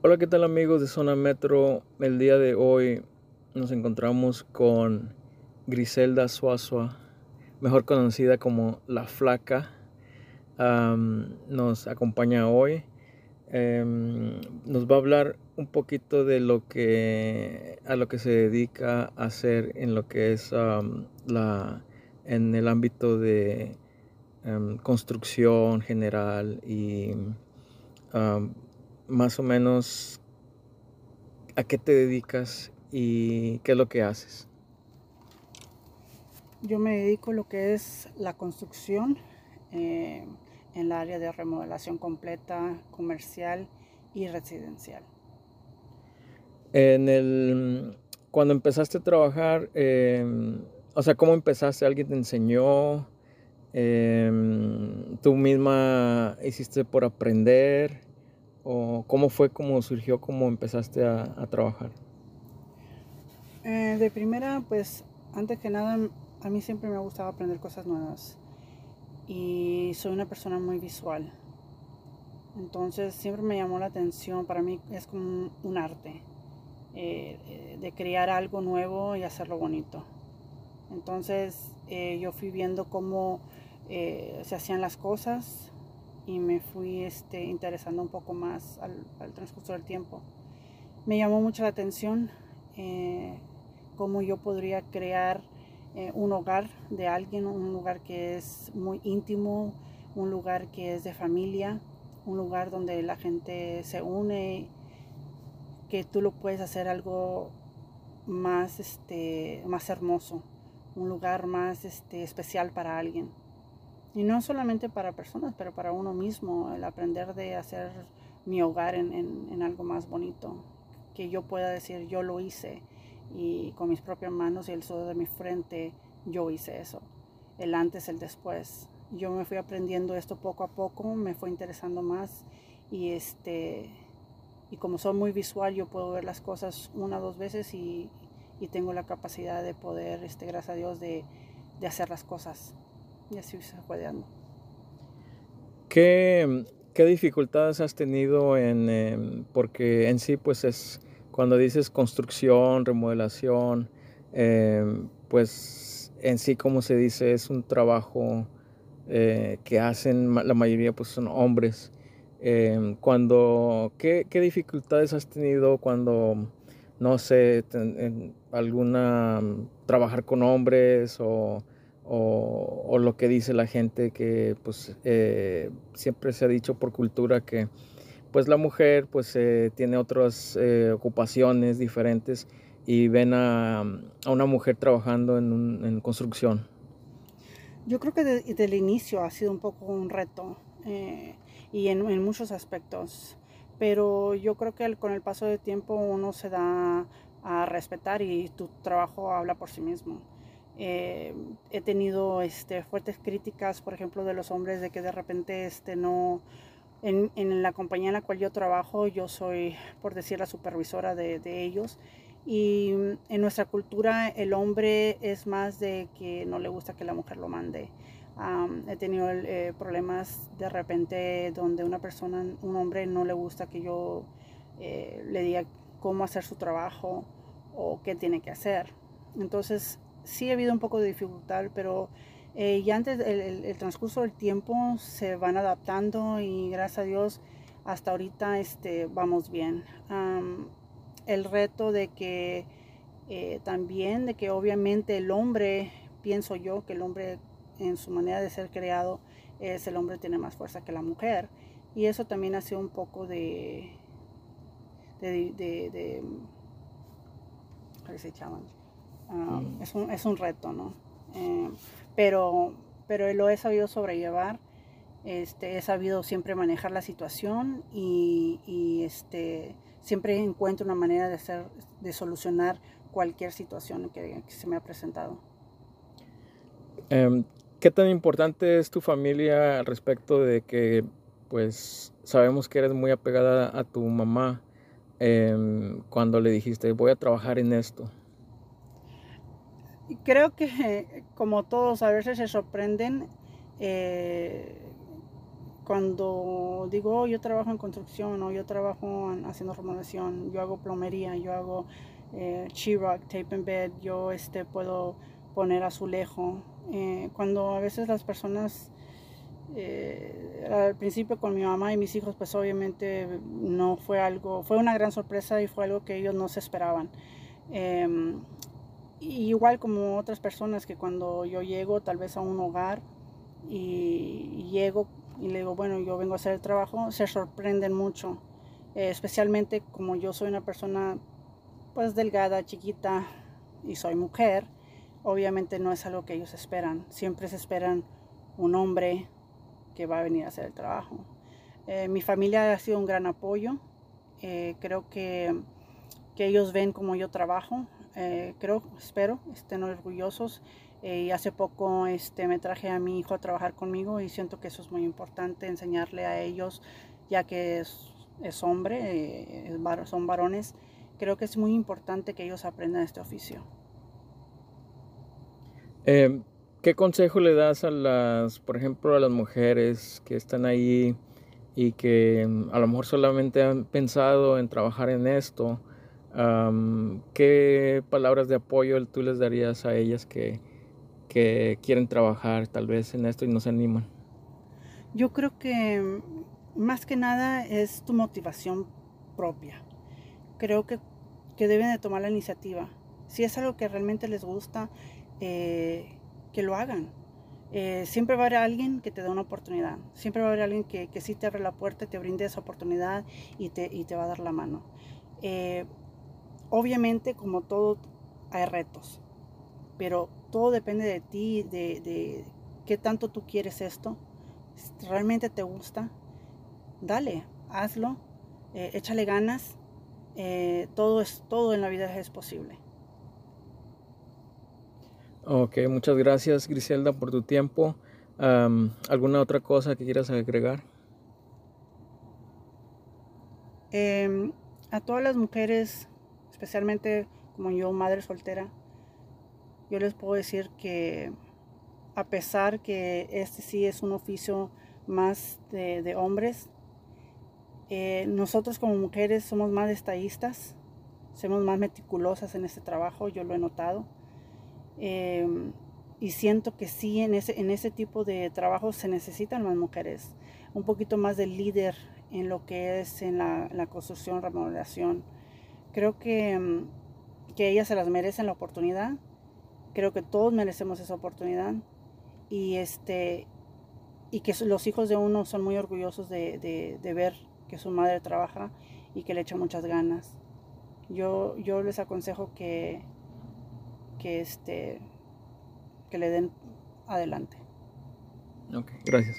Hola, ¿qué tal amigos de Zona Metro? El día de hoy nos encontramos con Griselda Suazua, mejor conocida como La Flaca. nos acompaña hoy. Em, nos va a hablar un poquito de lo que a lo que se dedica a hacer en lo que es la en el ámbito de em, construcción general y más o menos a qué te dedicas y qué es lo que haces. Yo me dedico a lo que es la construcción eh, en el área de remodelación completa, comercial y residencial. En el, cuando empezaste a trabajar, em, o sea, ¿cómo empezaste? ¿Alguien te enseñó? Em, ¿Tú misma hiciste por aprender? ¿O cómo fue, cómo surgió, cómo empezaste a, trabajar? Eh, de primera, pues, antes que nada, a mí siempre me ha gustado aprender cosas nuevas. Y soy una persona muy visual. Entonces, siempre me llamó la atención. Para mí es como un, arte. Eh, eh, de crear algo nuevo y hacerlo bonito. Entonces, yo fui viendo cómo se hacían las cosas y me fui este, interesando un poco más al, transcurso del tiempo. Me llamó mucho la atención eh, cómo yo podría crear eh, un hogar de alguien, un lugar que es muy íntimo, un lugar que es de familia, un lugar donde la gente se une, que tú lo puedes hacer algo más, este, más hermoso, un lugar más este, especial para alguien. Y no solamente para personas, pero para uno mismo, el aprender de hacer mi hogar en, algo más bonito, que yo pueda decir yo lo hice y con mis propias manos y el sudor de mi frente yo hice eso, el antes, el después. Yo me fui aprendiendo esto poco a poco, me fue interesando más y este y como soy muy visual yo puedo ver las cosas una o dos veces y, tengo la capacidad de poder, este, gracias a Dios, de, de hacer las cosas y así se fue dando. ¿Qué, ¿Qué, dificultades has tenido en, em, porque en sí pues es, cuando dices construcción, remodelación, em, pues en sí como se dice es un trabajo eh, que hacen la mayoría pues son hombres. Em, cuando, ¿qué, ¿qué, dificultades has tenido cuando, no sé, alguna, trabajar con hombres o o, lo que dice la gente que pues eh, siempre se ha dicho por cultura que pues la mujer pues eh, tiene otras eh, ocupaciones diferentes y ven a, una mujer trabajando en, construcción. Yo creo que desde el inicio ha sido un poco un reto y en, en, muchos aspectos, pero yo creo que con el paso del tiempo uno se da a respetar y tu trabajo habla por sí mismo. Eh, he tenido este, fuertes críticas, por ejemplo, de los hombres de que de repente este, no... En, en la compañía en la cual yo trabajo, yo soy, por decir, la supervisora de, de ellos. Y en nuestra cultura el hombre es más de que no le gusta que la mujer lo mande. he tenido eh, problemas de repente donde una persona, un hombre no le gusta que yo eh, le diga cómo hacer su trabajo o qué tiene que hacer. Entonces sí ha habido un poco de dificultad, pero eh, ya antes el, transcurso del tiempo se van adaptando y gracias a Dios hasta ahorita este, vamos bien. el reto de que eh, también, de que obviamente el hombre, pienso yo que el hombre en su manera de ser creado, es el hombre tiene más fuerza que la mujer. Y eso también ha sido un poco de, de, de, de, llaman? Ah, mm. es, un, es, un, reto, ¿no? Eh, pero, pero lo he sabido sobrellevar, este, he sabido siempre manejar la situación y, y este, siempre encuentro una manera de, hacer, de solucionar cualquier situación que, se me ha presentado. Em, ¿Qué tan importante es tu familia al respecto de que, pues, sabemos que eres muy apegada a tu mamá em, cuando le dijiste, voy a trabajar en esto? Creo que como todos a veces se sorprenden eh, cuando digo, oh, yo trabajo en construcción o yo trabajo haciendo remodelación, yo hago plomería, yo hago eh, rock tape and bed, yo este, puedo poner azulejo. Eh, cuando a veces las personas, eh, al principio con mi mamá y mis hijos, pues obviamente no fue algo, fue una gran sorpresa y fue algo que ellos no se esperaban. Igual como otras personas que cuando yo llego tal vez a un hogar y llego y le digo, bueno, yo vengo a hacer el trabajo, se sorprenden mucho, eh, especialmente como yo soy una persona pues delgada, chiquita y soy mujer, obviamente no es algo que ellos esperan, siempre se esperan un hombre que va a venir a hacer el trabajo. Eh, mi familia ha sido un gran apoyo, eh, creo que, que, ellos ven como yo trabajo, creo, espero, estén orgullosos eh, y hace poco este, me traje a mi hijo a trabajar conmigo y siento que eso es muy importante, enseñarle a ellos, ya que es, es hombre, eh, son varones, creo que es muy importante que ellos aprendan este oficio. Em, ¿Qué consejo le das a las, por ejemplo, a las mujeres que están ahí y que em, a lo mejor solamente han pensado en trabajar en esto? ¿Qué palabras de apoyo tú les darías a ellas que, que quieren trabajar tal vez en esto y no se animan? Yo creo que más que nada es tu motivación propia. Creo que, que deben de tomar la iniciativa. Si es algo que realmente les gusta, eh, que lo hagan. Eh, siempre va a haber alguien que te dé una oportunidad. Siempre va a haber alguien que, que sí te abre la puerta, te brinde esa oportunidad y te, y te va a dar la mano. Eh, obviamente, como todo, hay retos. Pero todo depende de ti, de, qué tanto tú quieres esto. Si realmente te gusta, dale, hazlo, eh, échale ganas. Eh, todo, es, todo en la vida es posible. Ok, muchas gracias Griselda por tu tiempo. ¿Alguna otra cosa que quieras agregar? Em, a todas las mujeres, especialmente como yo, madre soltera, yo les puedo decir que a pesar que este sí es un oficio más de, hombres, eh, nosotros como mujeres somos más estadistas, somos más meticulosas en este trabajo, yo lo he notado. Em, y siento que sí, en ese, en ese tipo de trabajo se necesitan más mujeres, un poquito más de líder en lo que es en la, la construcción, remodelación. Creo que, em, que ellas se las merecen la oportunidad Creo que todos merecemos esa oportunidad y este y que los hijos de uno son muy orgullosos de, ver que su madre trabaja y que le echa muchas ganas. Yo, yo les aconsejo que, que, este, que le den adelante. Ok, gracias.